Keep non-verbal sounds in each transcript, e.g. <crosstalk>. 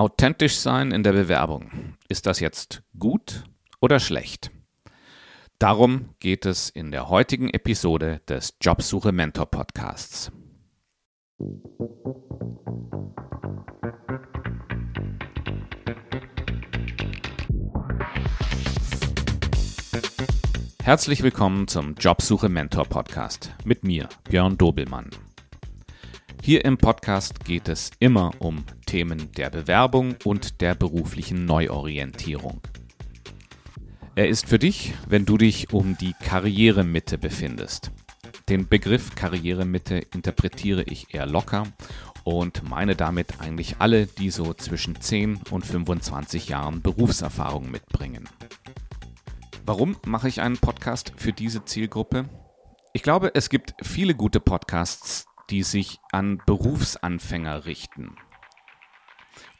Authentisch sein in der Bewerbung. Ist das jetzt gut oder schlecht? Darum geht es in der heutigen Episode des Jobsuche Mentor Podcasts. Herzlich willkommen zum Jobsuche Mentor Podcast mit mir, Björn Dobelmann. Hier im Podcast geht es immer um Themen der Bewerbung und der beruflichen Neuorientierung. Er ist für dich, wenn du dich um die Karrieremitte befindest. Den Begriff Karrieremitte interpretiere ich eher locker und meine damit eigentlich alle, die so zwischen 10 und 25 Jahren Berufserfahrung mitbringen. Warum mache ich einen Podcast für diese Zielgruppe? Ich glaube, es gibt viele gute Podcasts, die sich an Berufsanfänger richten.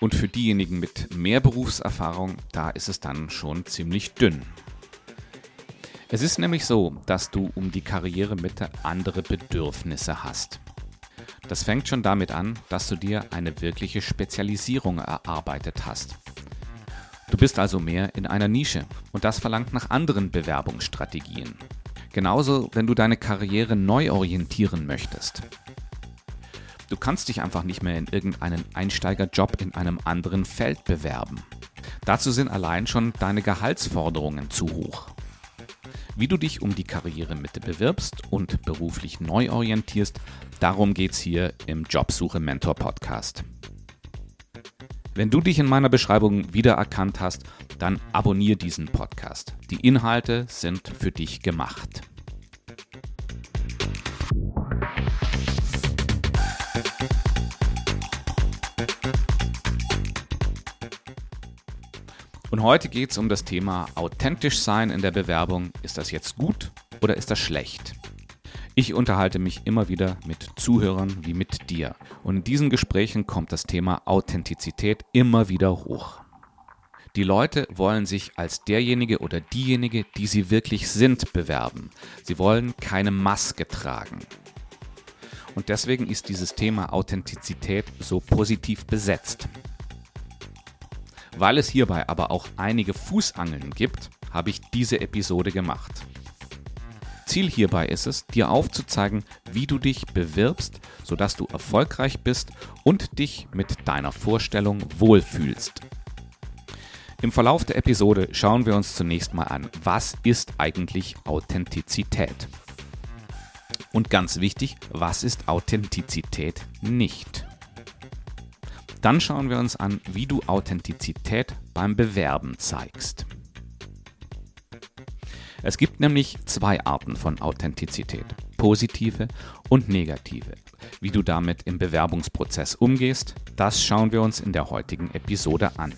Und für diejenigen mit mehr Berufserfahrung, da ist es dann schon ziemlich dünn. Es ist nämlich so, dass du um die Karrieremitte andere Bedürfnisse hast. Das fängt schon damit an, dass du dir eine wirkliche Spezialisierung erarbeitet hast. Du bist also mehr in einer Nische und das verlangt nach anderen Bewerbungsstrategien. Genauso, wenn du deine Karriere neu orientieren möchtest. Du kannst dich einfach nicht mehr in irgendeinen Einsteigerjob in einem anderen Feld bewerben. Dazu sind allein schon deine Gehaltsforderungen zu hoch. Wie du dich um die Karrieremitte bewirbst und beruflich neu orientierst, darum geht es hier im Jobsuche Mentor Podcast. Wenn du dich in meiner Beschreibung wiedererkannt hast, dann abonniere diesen Podcast. Die Inhalte sind für dich gemacht. Und heute geht es um das Thema authentisch sein in der Bewerbung. Ist das jetzt gut oder ist das schlecht? Ich unterhalte mich immer wieder mit Zuhörern wie mit dir. Und in diesen Gesprächen kommt das Thema Authentizität immer wieder hoch. Die Leute wollen sich als derjenige oder diejenige, die sie wirklich sind, bewerben. Sie wollen keine Maske tragen. Und deswegen ist dieses Thema Authentizität so positiv besetzt. Weil es hierbei aber auch einige Fußangeln gibt, habe ich diese Episode gemacht. Ziel hierbei ist es, dir aufzuzeigen, wie du dich bewirbst, sodass du erfolgreich bist und dich mit deiner Vorstellung wohlfühlst. Im Verlauf der Episode schauen wir uns zunächst mal an, was ist eigentlich Authentizität? Und ganz wichtig, was ist Authentizität nicht? Dann schauen wir uns an, wie du Authentizität beim Bewerben zeigst. Es gibt nämlich zwei Arten von Authentizität, positive und negative. Wie du damit im Bewerbungsprozess umgehst, das schauen wir uns in der heutigen Episode an.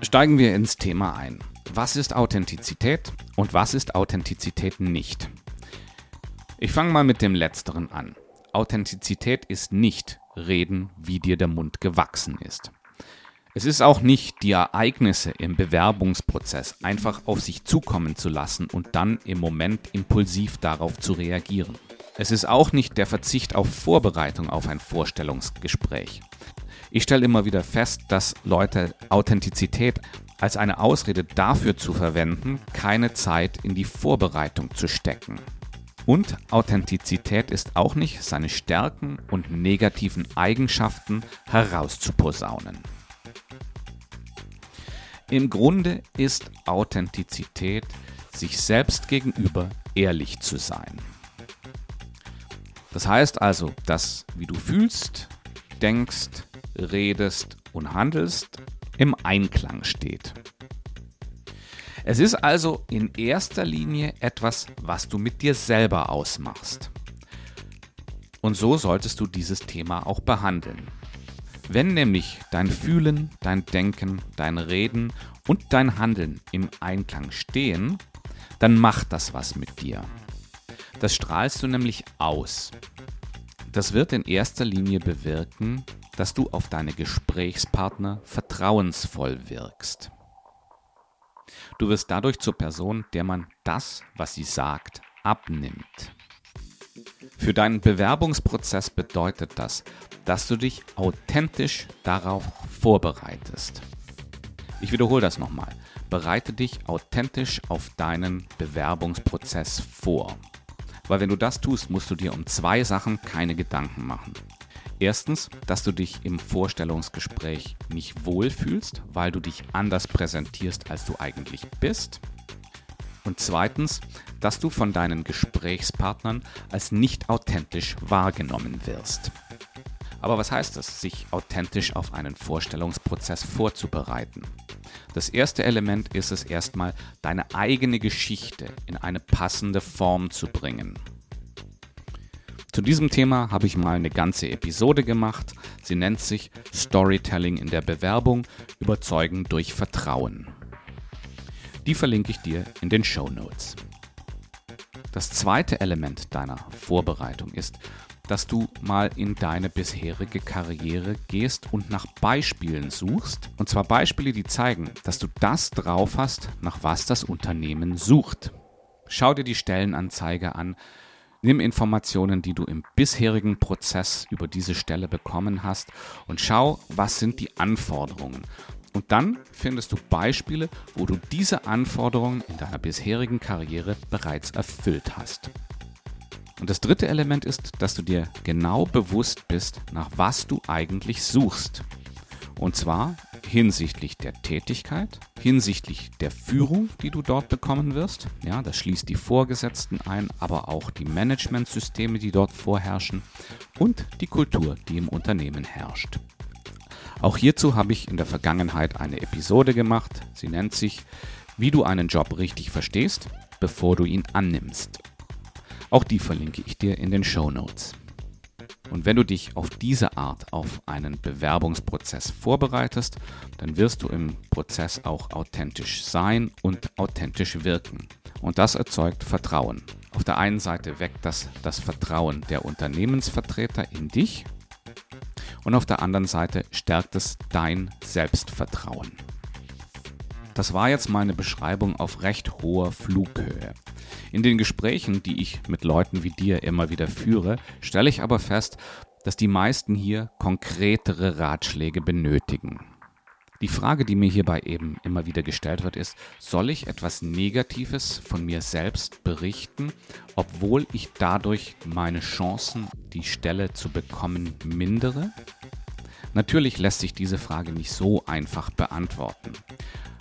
Steigen wir ins Thema ein. Was ist Authentizität und was ist Authentizität nicht? Ich fange mal mit dem letzteren an. Authentizität ist nicht reden, wie dir der Mund gewachsen ist. Es ist auch nicht die Ereignisse im Bewerbungsprozess einfach auf sich zukommen zu lassen und dann im Moment impulsiv darauf zu reagieren. Es ist auch nicht der Verzicht auf Vorbereitung auf ein Vorstellungsgespräch. Ich stelle immer wieder fest, dass Leute Authentizität als eine Ausrede dafür zu verwenden, keine Zeit in die Vorbereitung zu stecken. Und Authentizität ist auch nicht, seine Stärken und negativen Eigenschaften herauszuposaunen. Im Grunde ist Authentizität, sich selbst gegenüber ehrlich zu sein. Das heißt also, dass wie du fühlst, denkst, redest und handelst, im Einklang steht. Es ist also in erster Linie etwas, was du mit dir selber ausmachst. Und so solltest du dieses Thema auch behandeln. Wenn nämlich dein Fühlen, dein Denken, dein Reden und dein Handeln im Einklang stehen, dann macht das was mit dir. Das strahlst du nämlich aus. Das wird in erster Linie bewirken, dass du auf deine Gesprächspartner vertrauensvoll wirkst. Du wirst dadurch zur Person, der man das, was sie sagt, abnimmt. Für deinen Bewerbungsprozess bedeutet das, dass du dich authentisch darauf vorbereitest. Ich wiederhole das nochmal. Bereite dich authentisch auf deinen Bewerbungsprozess vor. Weil wenn du das tust, musst du dir um zwei Sachen keine Gedanken machen. Erstens, dass du dich im Vorstellungsgespräch nicht wohlfühlst, weil du dich anders präsentierst, als du eigentlich bist. Und zweitens, dass du von deinen Gesprächspartnern als nicht authentisch wahrgenommen wirst. Aber was heißt es, sich authentisch auf einen Vorstellungsprozess vorzubereiten? Das erste Element ist es erstmal, deine eigene Geschichte in eine passende Form zu bringen. Zu diesem Thema habe ich mal eine ganze Episode gemacht. Sie nennt sich Storytelling in der Bewerbung, Überzeugen durch Vertrauen. Die verlinke ich dir in den Show Notes. Das zweite Element deiner Vorbereitung ist, dass du mal in deine bisherige Karriere gehst und nach Beispielen suchst. Und zwar Beispiele, die zeigen, dass du das drauf hast, nach was das Unternehmen sucht. Schau dir die Stellenanzeige an, Nimm Informationen, die du im bisherigen Prozess über diese Stelle bekommen hast und schau, was sind die Anforderungen. Und dann findest du Beispiele, wo du diese Anforderungen in deiner bisherigen Karriere bereits erfüllt hast. Und das dritte Element ist, dass du dir genau bewusst bist, nach was du eigentlich suchst. Und zwar hinsichtlich der Tätigkeit, hinsichtlich der Führung, die du dort bekommen wirst. Ja, das schließt die Vorgesetzten ein, aber auch die Managementsysteme, die dort vorherrschen und die Kultur, die im Unternehmen herrscht. Auch hierzu habe ich in der Vergangenheit eine Episode gemacht. Sie nennt sich Wie du einen Job richtig verstehst, bevor du ihn annimmst. Auch die verlinke ich dir in den Show Notes. Und wenn du dich auf diese Art auf einen Bewerbungsprozess vorbereitest, dann wirst du im Prozess auch authentisch sein und authentisch wirken. Und das erzeugt Vertrauen. Auf der einen Seite weckt das das Vertrauen der Unternehmensvertreter in dich und auf der anderen Seite stärkt es dein Selbstvertrauen. Das war jetzt meine Beschreibung auf recht hoher Flughöhe. In den Gesprächen, die ich mit Leuten wie dir immer wieder führe, stelle ich aber fest, dass die meisten hier konkretere Ratschläge benötigen. Die Frage, die mir hierbei eben immer wieder gestellt wird, ist, soll ich etwas Negatives von mir selbst berichten, obwohl ich dadurch meine Chancen, die Stelle zu bekommen, mindere? Natürlich lässt sich diese Frage nicht so einfach beantworten.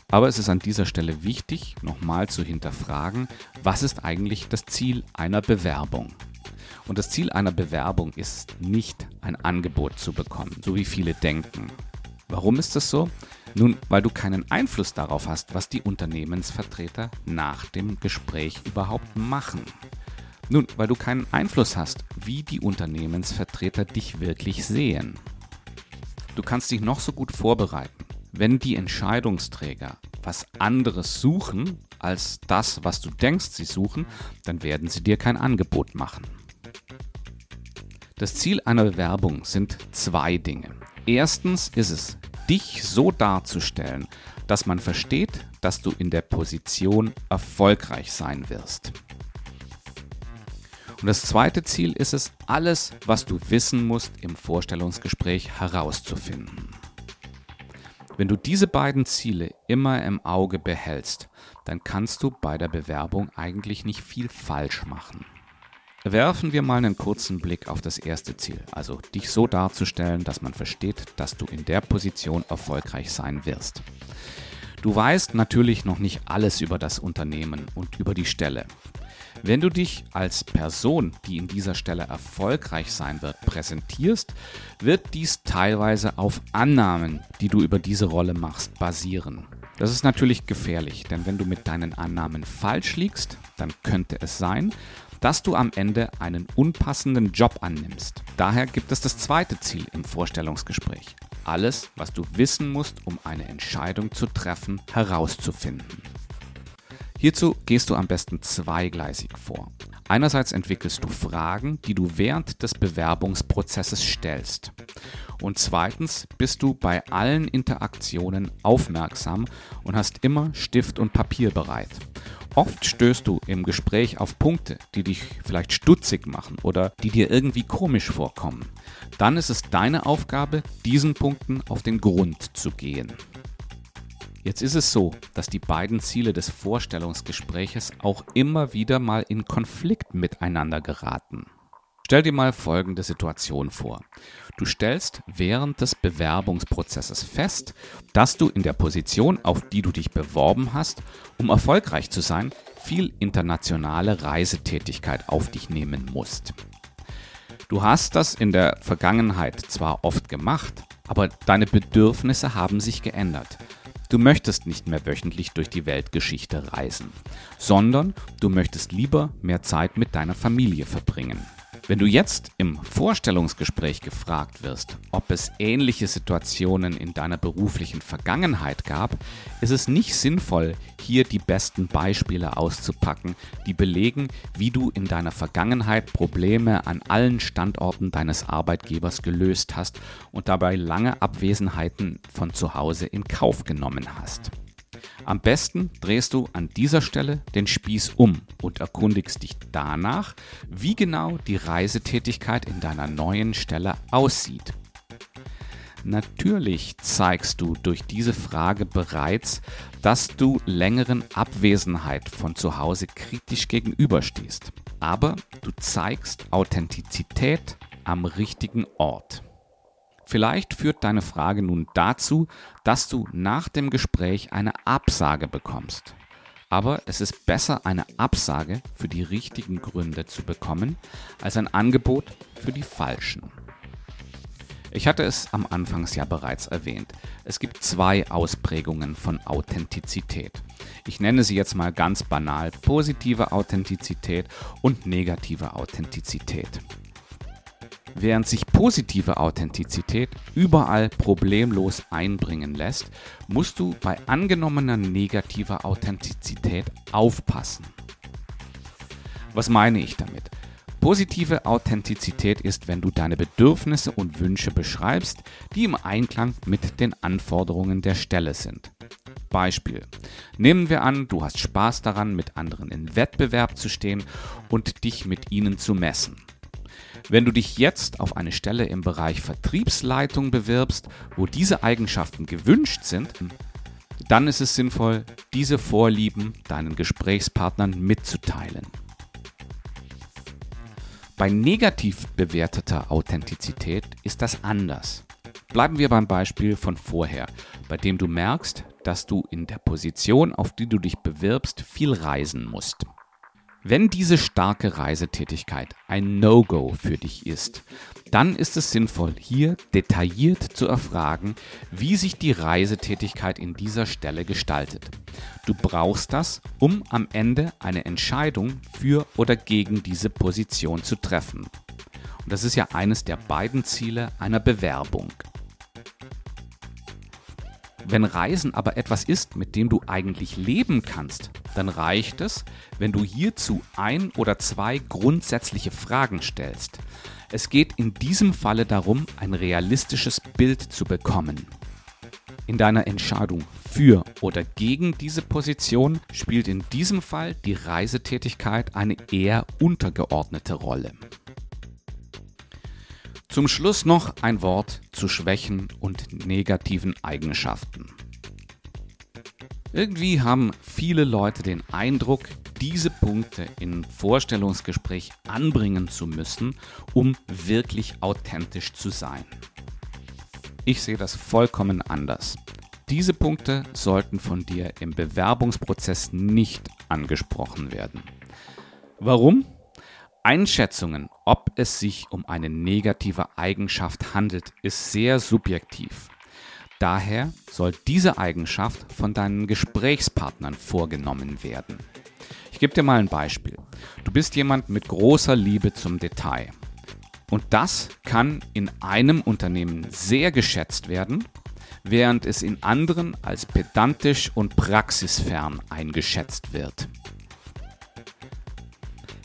Aber es ist an dieser Stelle wichtig, nochmal zu hinterfragen, was ist eigentlich das Ziel einer Bewerbung? Und das Ziel einer Bewerbung ist nicht ein Angebot zu bekommen, so wie viele denken. Warum ist das so? Nun, weil du keinen Einfluss darauf hast, was die Unternehmensvertreter nach dem Gespräch überhaupt machen. Nun, weil du keinen Einfluss hast, wie die Unternehmensvertreter dich wirklich sehen. Du kannst dich noch so gut vorbereiten. Wenn die Entscheidungsträger was anderes suchen als das, was du denkst, sie suchen, dann werden sie dir kein Angebot machen. Das Ziel einer Bewerbung sind zwei Dinge. Erstens ist es, dich so darzustellen, dass man versteht, dass du in der Position erfolgreich sein wirst. Und das zweite Ziel ist es, alles, was du wissen musst, im Vorstellungsgespräch herauszufinden. Wenn du diese beiden Ziele immer im Auge behältst, dann kannst du bei der Bewerbung eigentlich nicht viel falsch machen. Werfen wir mal einen kurzen Blick auf das erste Ziel, also dich so darzustellen, dass man versteht, dass du in der Position erfolgreich sein wirst. Du weißt natürlich noch nicht alles über das Unternehmen und über die Stelle. Wenn du dich als Person, die in dieser Stelle erfolgreich sein wird, präsentierst, wird dies teilweise auf Annahmen, die du über diese Rolle machst, basieren. Das ist natürlich gefährlich, denn wenn du mit deinen Annahmen falsch liegst, dann könnte es sein, dass du am Ende einen unpassenden Job annimmst. Daher gibt es das zweite Ziel im Vorstellungsgespräch. Alles, was du wissen musst, um eine Entscheidung zu treffen, herauszufinden. Hierzu gehst du am besten zweigleisig vor. Einerseits entwickelst du Fragen, die du während des Bewerbungsprozesses stellst. Und zweitens bist du bei allen Interaktionen aufmerksam und hast immer Stift und Papier bereit. Oft stößt du im Gespräch auf Punkte, die dich vielleicht stutzig machen oder die dir irgendwie komisch vorkommen. Dann ist es deine Aufgabe, diesen Punkten auf den Grund zu gehen. Jetzt ist es so, dass die beiden Ziele des Vorstellungsgespräches auch immer wieder mal in Konflikt miteinander geraten. Stell dir mal folgende Situation vor. Du stellst während des Bewerbungsprozesses fest, dass du in der Position, auf die du dich beworben hast, um erfolgreich zu sein, viel internationale Reisetätigkeit auf dich nehmen musst. Du hast das in der Vergangenheit zwar oft gemacht, aber deine Bedürfnisse haben sich geändert. Du möchtest nicht mehr wöchentlich durch die Weltgeschichte reisen, sondern du möchtest lieber mehr Zeit mit deiner Familie verbringen. Wenn du jetzt im Vorstellungsgespräch gefragt wirst, ob es ähnliche Situationen in deiner beruflichen Vergangenheit gab, ist es nicht sinnvoll, hier die besten Beispiele auszupacken, die belegen, wie du in deiner Vergangenheit Probleme an allen Standorten deines Arbeitgebers gelöst hast und dabei lange Abwesenheiten von zu Hause in Kauf genommen hast. Am besten drehst du an dieser Stelle den Spieß um und erkundigst dich danach, wie genau die Reisetätigkeit in deiner neuen Stelle aussieht. Natürlich zeigst du durch diese Frage bereits, dass du längeren Abwesenheit von zu Hause kritisch gegenüberstehst. Aber du zeigst Authentizität am richtigen Ort. Vielleicht führt deine Frage nun dazu, dass du nach dem Gespräch eine Absage bekommst. Aber es ist besser, eine Absage für die richtigen Gründe zu bekommen, als ein Angebot für die falschen. Ich hatte es am Anfangs ja bereits erwähnt. Es gibt zwei Ausprägungen von Authentizität. Ich nenne sie jetzt mal ganz banal positive Authentizität und negative Authentizität. Während sich positive Authentizität überall problemlos einbringen lässt, musst du bei angenommener negativer Authentizität aufpassen. Was meine ich damit? Positive Authentizität ist, wenn du deine Bedürfnisse und Wünsche beschreibst, die im Einklang mit den Anforderungen der Stelle sind. Beispiel. Nehmen wir an, du hast Spaß daran, mit anderen in Wettbewerb zu stehen und dich mit ihnen zu messen. Wenn du dich jetzt auf eine Stelle im Bereich Vertriebsleitung bewirbst, wo diese Eigenschaften gewünscht sind, dann ist es sinnvoll, diese Vorlieben deinen Gesprächspartnern mitzuteilen. Bei negativ bewerteter Authentizität ist das anders. Bleiben wir beim Beispiel von vorher, bei dem du merkst, dass du in der Position, auf die du dich bewirbst, viel reisen musst. Wenn diese starke Reisetätigkeit ein No-Go für dich ist, dann ist es sinnvoll, hier detailliert zu erfragen, wie sich die Reisetätigkeit in dieser Stelle gestaltet. Du brauchst das, um am Ende eine Entscheidung für oder gegen diese Position zu treffen. Und das ist ja eines der beiden Ziele einer Bewerbung. Wenn Reisen aber etwas ist, mit dem du eigentlich leben kannst, dann reicht es, wenn du hierzu ein oder zwei grundsätzliche Fragen stellst. Es geht in diesem Falle darum, ein realistisches Bild zu bekommen. In deiner Entscheidung für oder gegen diese Position spielt in diesem Fall die Reisetätigkeit eine eher untergeordnete Rolle. Zum Schluss noch ein Wort zu Schwächen und negativen Eigenschaften. Irgendwie haben viele Leute den Eindruck, diese Punkte im Vorstellungsgespräch anbringen zu müssen, um wirklich authentisch zu sein. Ich sehe das vollkommen anders. Diese Punkte sollten von dir im Bewerbungsprozess nicht angesprochen werden. Warum? Einschätzungen, ob es sich um eine negative Eigenschaft handelt, ist sehr subjektiv. Daher soll diese Eigenschaft von deinen Gesprächspartnern vorgenommen werden. Ich gebe dir mal ein Beispiel. Du bist jemand mit großer Liebe zum Detail. Und das kann in einem Unternehmen sehr geschätzt werden, während es in anderen als pedantisch und praxisfern eingeschätzt wird.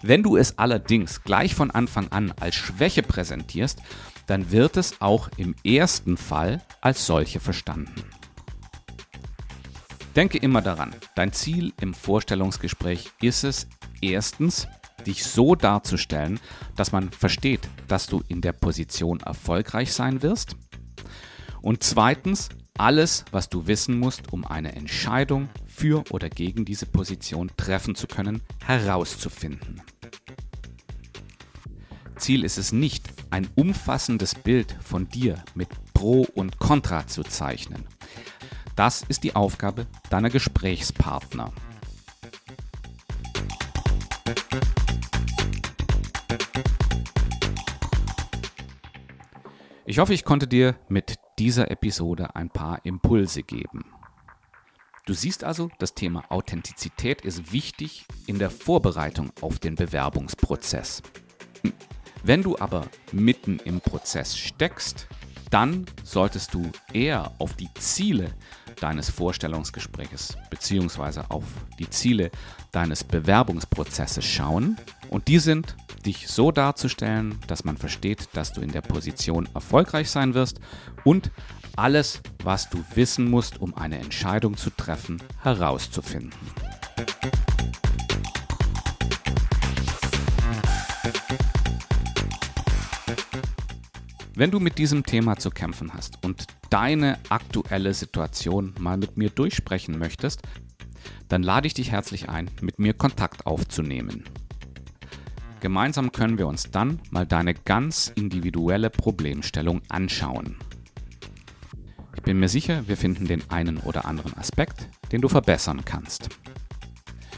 Wenn du es allerdings gleich von Anfang an als Schwäche präsentierst, dann wird es auch im ersten Fall als solche verstanden. Denke immer daran, dein Ziel im Vorstellungsgespräch ist es, erstens, dich so darzustellen, dass man versteht, dass du in der Position erfolgreich sein wirst. Und zweitens, alles, was du wissen musst, um eine Entscheidung für oder gegen diese Position treffen zu können, herauszufinden. Ziel ist es nicht, ein umfassendes Bild von dir mit Pro und Contra zu zeichnen. Das ist die Aufgabe deiner Gesprächspartner. Ich hoffe, ich konnte dir mit dieser Episode ein paar Impulse geben. Du siehst also, das Thema Authentizität ist wichtig in der Vorbereitung auf den Bewerbungsprozess. Wenn du aber mitten im Prozess steckst, dann solltest du eher auf die Ziele deines Vorstellungsgespräches bzw. auf die Ziele deines Bewerbungsprozesses schauen. Und die sind, dich so darzustellen, dass man versteht, dass du in der Position erfolgreich sein wirst und alles, was du wissen musst, um eine Entscheidung zu treffen, herauszufinden. Wenn du mit diesem Thema zu kämpfen hast und deine aktuelle Situation mal mit mir durchsprechen möchtest, dann lade ich dich herzlich ein, mit mir Kontakt aufzunehmen. Gemeinsam können wir uns dann mal deine ganz individuelle Problemstellung anschauen. Ich bin mir sicher, wir finden den einen oder anderen Aspekt, den du verbessern kannst.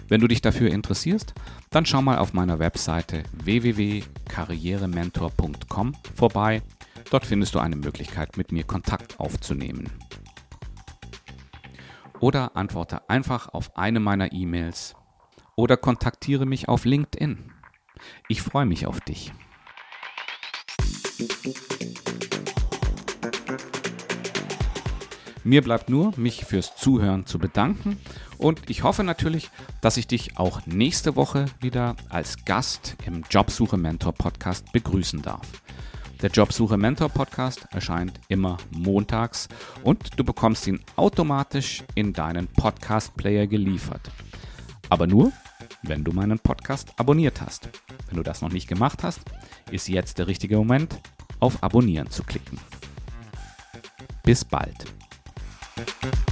Wenn du dich dafür interessierst, dann schau mal auf meiner Webseite www.karrierementor.com vorbei Dort findest du eine Möglichkeit, mit mir Kontakt aufzunehmen. Oder antworte einfach auf eine meiner E-Mails oder kontaktiere mich auf LinkedIn. Ich freue mich auf dich. Mir bleibt nur, mich fürs Zuhören zu bedanken und ich hoffe natürlich, dass ich dich auch nächste Woche wieder als Gast im Jobsuche Mentor Podcast begrüßen darf. Der Jobsuche Mentor Podcast erscheint immer montags und du bekommst ihn automatisch in deinen Podcast Player geliefert. Aber nur, wenn du meinen Podcast abonniert hast. Wenn du das noch nicht gemacht hast, ist jetzt der richtige Moment, auf Abonnieren zu klicken. Bis bald. Thank <laughs> you.